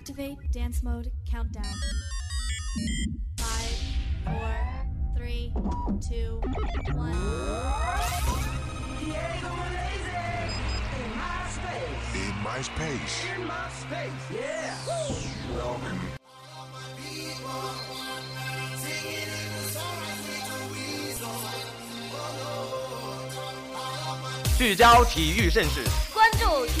Activate dance mode countdown. Five, four, three, two, one. Diego Malaysia in my space. In my space. In my space, yeah. Welcome. 聚焦体育盛事，关注体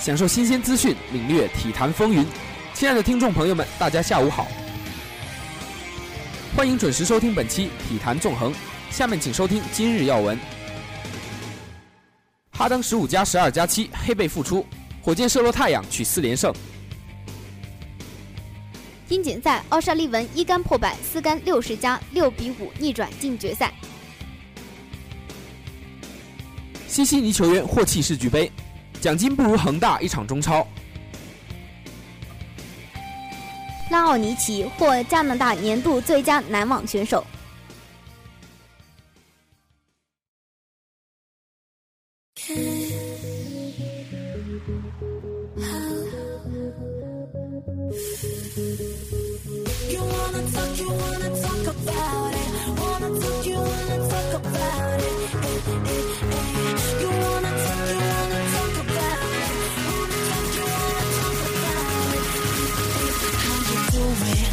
享受新鲜资讯，领略体坛风云。亲爱的听众朋友们，大家下午好，欢迎准时收听本期《体坛纵横》。下面请收听今日要闻：哈登十五加十二加七黑贝复出，火箭射落太阳取四连胜。英锦赛，奥沙利文一杆破百，四杆六十加六比五逆转进决赛。西西尼球员获气势举杯。奖金不如恒大一场中超。拉奥尼奇获加拿大年度最佳男网选手。moving.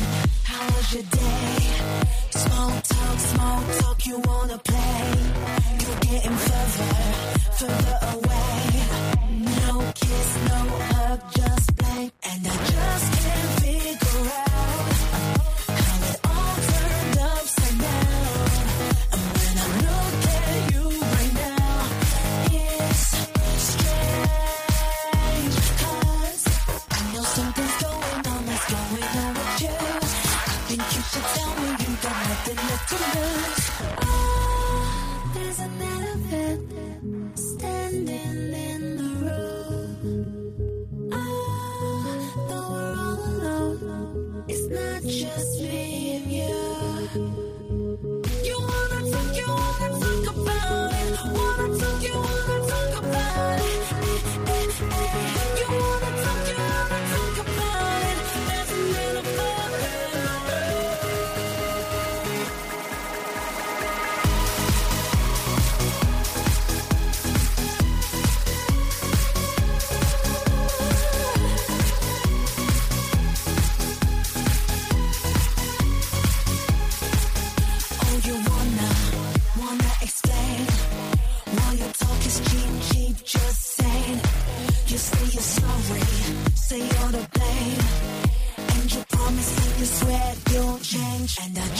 you tell me you got nothing left. Oh, there's standing in the room. Oh, though we're all alone, it's not just me and you. You wanna talk, you wanna talk about. And And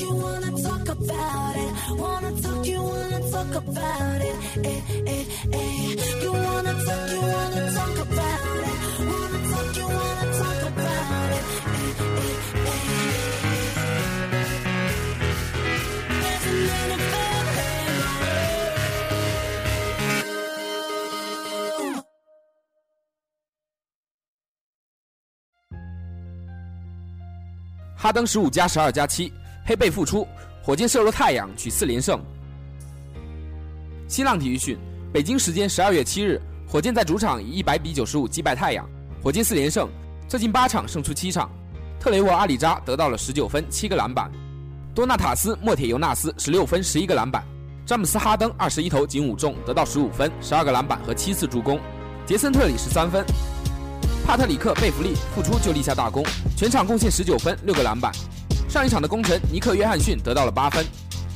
you wanna talk about it. Wanna talk, you wanna talk about it. Eh, eh, eh. You wanna talk, you wanna talk about it. Wanna talk, you wanna talk about it. Eh, eh, eh. 哈登十五加十二加七，黑贝复出，火箭射入太阳，取四连胜。新浪体育讯，北京时间十二月七日，火箭在主场以一百比九十五击败太阳，火箭四连胜，最近八场胜出七场。特雷沃·阿里扎得到了十九分、七个篮板，多纳塔斯·莫铁尤纳斯十六分、十一个篮板，詹姆斯·哈登二十一投仅五中，得到十五分、十二个篮板和七次助攻，杰森·特里十三分。帕特里克·贝弗利复出就立下大功，全场贡献十九分、六个篮板。上一场的功臣尼克·约翰逊得到了八分。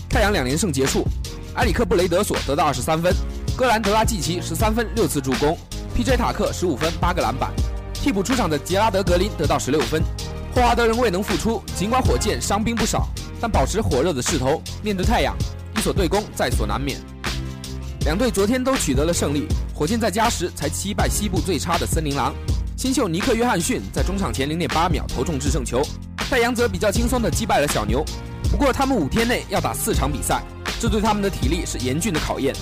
太阳两连胜结束，埃里克·布雷德索得到二十三分，戈兰德拉季奇十三分、六次助攻，P.J. 塔克十五分、八个篮板。替补出场的杰拉德·格林得到十六分。霍华德仍未能复出，尽管火箭伤兵不少，但保持火热的势头。面对太阳，一所对攻在所难免。两队昨天都取得了胜利，火箭在加时才击败西部最差的森林狼。新秀尼克·约翰逊在中场前零点八秒投中制胜球，太阳则比较轻松地击败了小牛。不过他们五天内要打四场比赛，这对他们的体力是严峻的考验。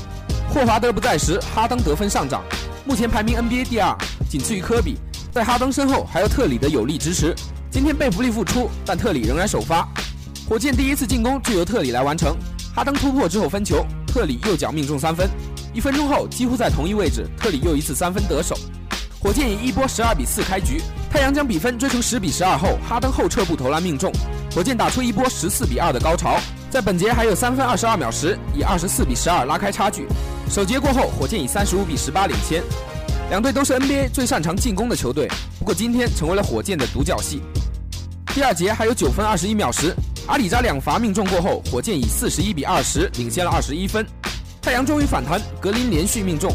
霍华德不在时，哈登得分上涨，目前排名 NBA 第二，仅次于科比。在哈登身后还有特里的有力支持。今天贝弗利复出，但特里仍然首发。火箭第一次进攻就由特里来完成，哈登突破之后分球，特里右脚命中三分。一分钟后，几乎在同一位置，特里又一次三分得手。火箭以一波十二比四开局，太阳将比分追成十比十二后，哈登后撤步投篮命中，火箭打出一波十四比二的高潮。在本节还有三分二十二秒时，以二十四比十二拉开差距。首节过后，火箭以三十五比十八领先。两队都是 NBA 最擅长进攻的球队，不过今天成为了火箭的独角戏。第二节还有九分二十一秒时，阿里扎两罚命中过后，火箭以四十一比二十领先了二十一分。太阳终于反弹，格林连续命中。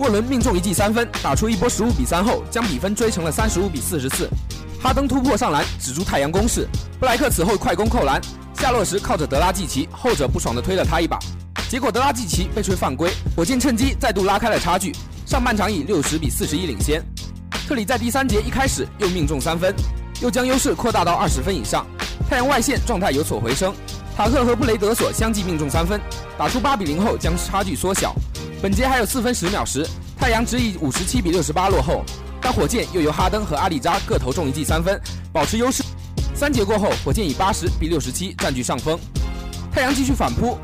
沃伦命中一记三分，打出一波十五比三后，将比分追成了三十五比四十四。哈登突破上篮，止住太阳攻势。布莱克此后快攻扣篮，下落时靠着德拉季奇，后者不爽地推了他一把，结果德拉季奇被吹犯规，火箭趁机再度拉开了差距。上半场以六十比四十一领先。特里在第三节一开始又命中三分，又将优势扩大到二十分以上。太阳外线状态有所回升，塔克和布雷德索相继命中三分，打出八比零后将差距缩小。本节还有四分十秒时，太阳只以五十七比六十八落后，但火箭又由哈登和阿里扎各投中一记三分，保持优势。三节过后，火箭以八十比六十七占据上风，太阳继续反扑。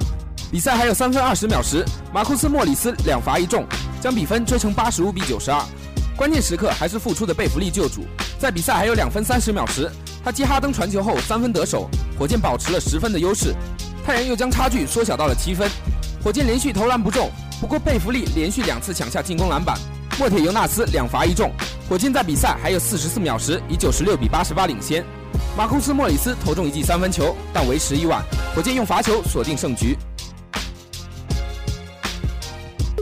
比赛还有三分二十秒时，马库斯·莫里斯两罚一中，将比分追成八十五比九十二。关键时刻还是复出的贝弗利救主，在比赛还有两分三十秒时，他接哈登传球后三分得手，火箭保持了十分的优势，太阳又将差距缩小到了七分。火箭连续投篮不中，不过贝弗利连续两次抢下进攻篮板，莫铁尤纳斯两罚一中，火箭在比赛还有四十四秒时以九十六比八十八领先。马库斯·莫里斯投中一记三分球，但为时已晚，火箭用罚球锁定胜局。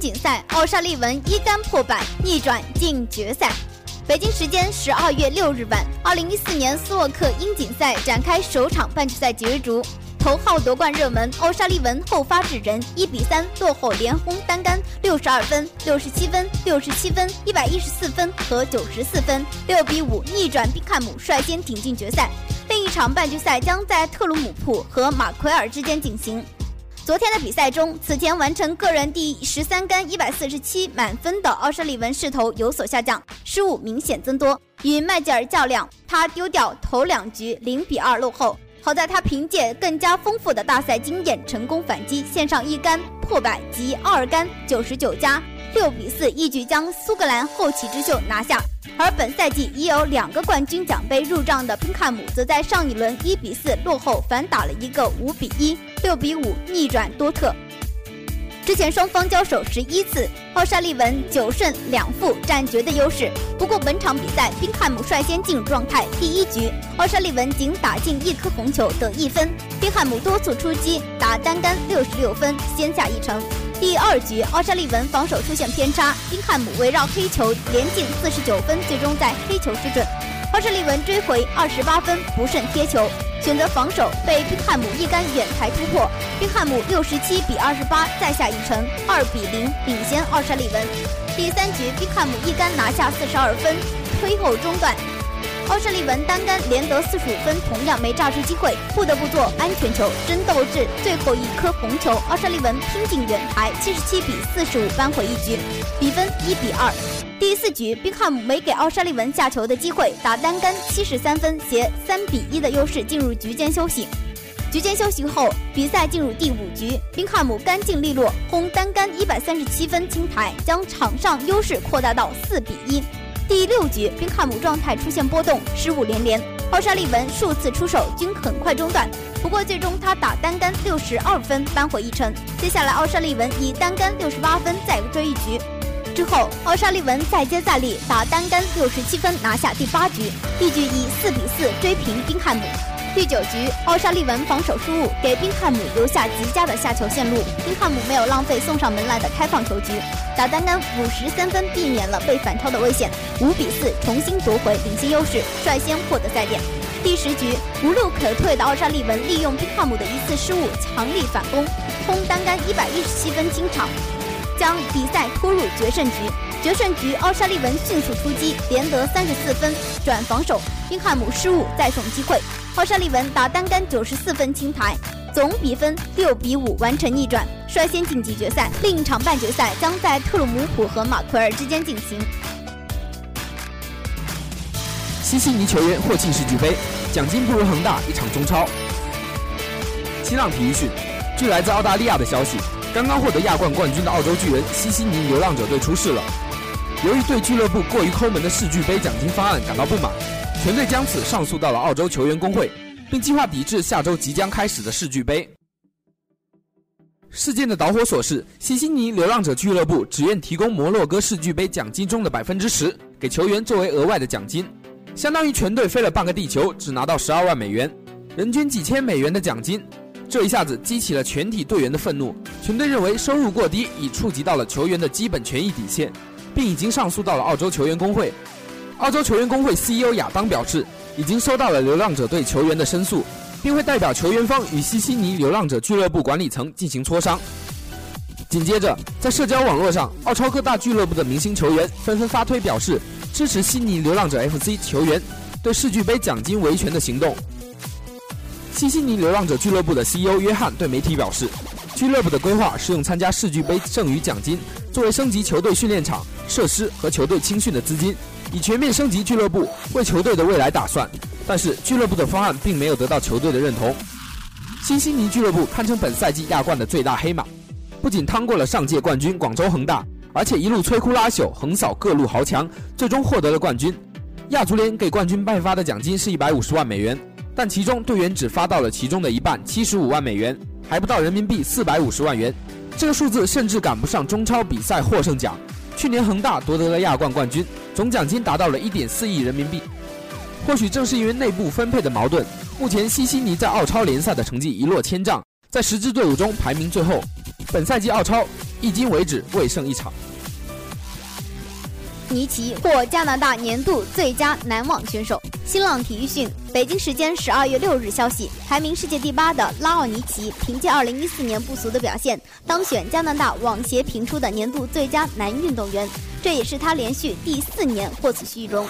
锦赛，奥沙利文一杆破百，逆转进决赛。北京时间十二月六日晚，二零一四年斯沃克英锦赛展开首场半决赛角逐。头号夺冠热门奥沙利文后发制人，一比三落后连轰单杆六十二分、六十七分、六十七分、一百一十四分和九十四分，六比五逆转宾汉姆，率先挺进决赛。另一场半决赛将在特鲁姆普和马奎尔之间进行。昨天的比赛中，此前完成个人第十三杆一百四十七满分的奥沙利文势头有所下降，失误明显增多。与麦吉尔较量，他丢掉头两局零比二落后。好在他凭借更加丰富的大赛经验，成功反击，线上一杆破百及二杆九十九加六比四，一举将苏格兰后起之秀拿下。而本赛季已有两个冠军奖杯入账的宾卡姆，则在上一轮一比四落后，反打了一个五比一、六比五逆转多特。之前双方交手十一次，奥沙利文九胜两负占绝对优势。不过本场比赛，宾汉姆率先进入状态。第一局，奥沙利文仅打进一颗红球得一分，宾汉姆多次出击打单杆六十六分，先下一城。第二局，奥沙利文防守出现偏差，宾汉姆围绕黑球连进四十九分，最终在黑球失准。奥沙利文追回二十八分，不慎贴球，选择防守，被宾汉姆一杆远台突破。宾汉姆六十七比二十八再下一城，二比零领先奥沙利文。第三局，宾汉姆一杆拿下四十二分，推后中断。奥沙利文单杆连得四十五分，同样没炸出机会，不得不做安全球，争斗至最后一颗红球，奥沙利文拼进远台，七十七比四十五扳回一局，比分一比二。第四局，宾汉姆没给奥沙利文下球的机会，打单杆七十三分，携三比一的优势进入局间休息。局间休息后，比赛进入第五局，宾汉姆干净利落，轰单杆一百三十七分清台，将场上优势扩大到四比一。第六局，宾汉姆状态出现波动，失误连连。奥沙利文数次出手均很快中断，不过最终他打单杆六十二分扳回一城。接下来，奥沙利文以单杆六十八分再追一局。之后，奥沙利文再接再厉，打单杆六十七分拿下第八局。一局以四比四追平宾汉姆。第九局，奥沙利文防守失误，给宾汉姆留下极佳的下球线路。宾汉姆没有浪费送上门来的开放球局，打单杆五十三分，避免了被反超的危险。五比四重新夺回领先优势，率先获得赛点。第十局，无路可退的奥沙利文利用宾汉姆的一次失误，强力反攻，轰单杆一百一十七分清场，将比赛拖入决胜局。决胜局，奥沙利文迅速出击，连得三十四分，转防守，宾汉姆失误再送机会。奥沙利文打单杆九十四分清台，总比分六比五完成逆转，率先晋级决赛。另一场半决赛将在特鲁姆普和马奎尔之间进行。西悉尼球员获进世俱杯，奖金不如恒大一场中超。新浪体育讯，据来自澳大利亚的消息，刚刚获得亚冠冠军的澳洲巨人西悉尼流浪者队出事了。由于对俱乐部过于抠门的世俱杯奖金方案感到不满。全队将此上诉到了澳洲球员工会，并计划抵制下周即将开始的世俱杯。事件的导火索是，西悉尼流浪者俱乐部只愿提供摩洛哥世俱杯奖金中的百分之十给球员作为额外的奖金，相当于全队飞了半个地球只拿到十二万美元，人均几千美元的奖金。这一下子激起了全体队员的愤怒，全队认为收入过低，已触及到了球员的基本权益底线，并已经上诉到了澳洲球员工会。澳洲球员工会 CEO 亚当表示，已经收到了流浪者队球员的申诉，并会代表球员方与西悉尼流浪者俱乐部管理层进行磋商。紧接着，在社交网络上，澳超各大俱乐部的明星球员纷纷发推表示支持悉尼流浪者 FC 球员对世俱杯奖金维权的行动。西悉尼流浪者俱乐部的 CEO 约翰对媒体表示，俱乐部的规划是用参加世俱杯剩余奖金作为升级球队训练场设施和球队青训的资金。以全面升级俱乐部，为球队的未来打算，但是俱乐部的方案并没有得到球队的认同。新悉尼俱乐部堪称本赛季亚冠的最大黑马，不仅趟过了上届冠军广州恒大，而且一路摧枯拉朽，横扫各路豪强，最终获得了冠军。亚足联给冠军派发的奖金是一百五十万美元，但其中队员只发到了其中的一半，七十五万美元，还不到人民币四百五十万元，这个数字甚至赶不上中超比赛获胜奖。去年恒大夺得了亚冠冠军，总奖金达到了一点四亿人民币。或许正是因为内部分配的矛盾，目前西悉尼在澳超联赛的成绩一落千丈，在十支队伍中排名最后。本赛季澳超迄今为止未胜一场。尼奇获加拿大年度最佳男网选手。新浪体育讯，北京时间十二月六日消息，排名世界第八的拉奥尼奇凭借二零一四年不俗的表现，当选加拿大网协评出的年度最佳男运动员，这也是他连续第四年获此虚荣。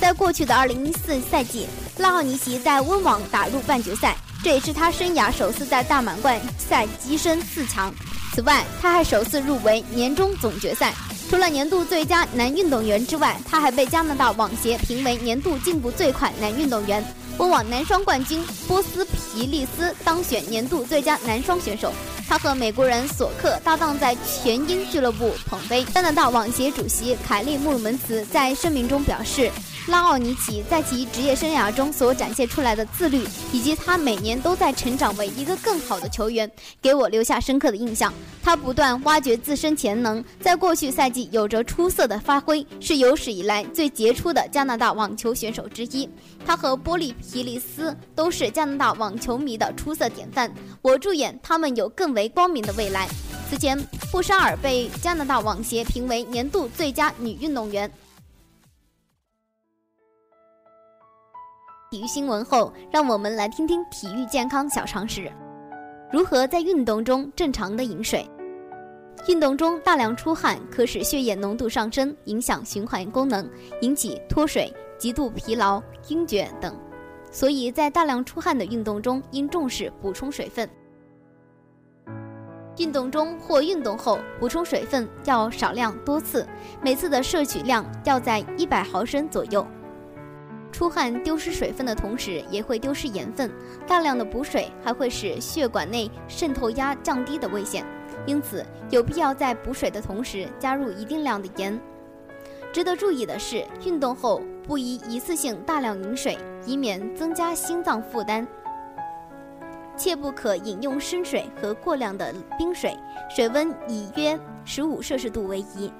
在过去的二零一四赛季，拉奥尼奇在温网打入半决赛，这也是他生涯首次在大满贯赛跻身四强。此外，他还首次入围年终总决赛。除了年度最佳男运动员之外，他还被加拿大网协评为年度进步最快男运动员。温网男双冠军波斯皮利斯当选年度最佳男双选手。他和美国人索克搭档在全英俱乐部捧杯。加拿大网协主席凯利穆鲁门茨在声明中表示。拉奥尼奇在其职业生涯中所展现出来的自律，以及他每年都在成长为一个更好的球员，给我留下深刻的印象。他不断挖掘自身潜能，在过去赛季有着出色的发挥，是有史以来最杰出的加拿大网球选手之一。他和波利皮利斯都是加拿大网球迷的出色典范。我祝愿他们有更为光明的未来。此前，布沙尔被加拿大网协评为年度最佳女运动员。体育新闻后，让我们来听听体育健康小常识：如何在运动中正常的饮水？运动中大量出汗可使血液浓度上升，影响循环功能，引起脱水、极度疲劳、晕厥等。所以在大量出汗的运动中，应重视补充水分。运动中或运动后补充水分要少量多次，每次的摄取量要在一百毫升左右。出汗丢失水分的同时，也会丢失盐分，大量的补水还会使血管内渗透压降低的危险，因此有必要在补水的同时加入一定量的盐。值得注意的是，运动后不宜一次性大量饮水，以免增加心脏负担。切不可饮用生水和过量的冰水，水温以约十五摄氏度为宜。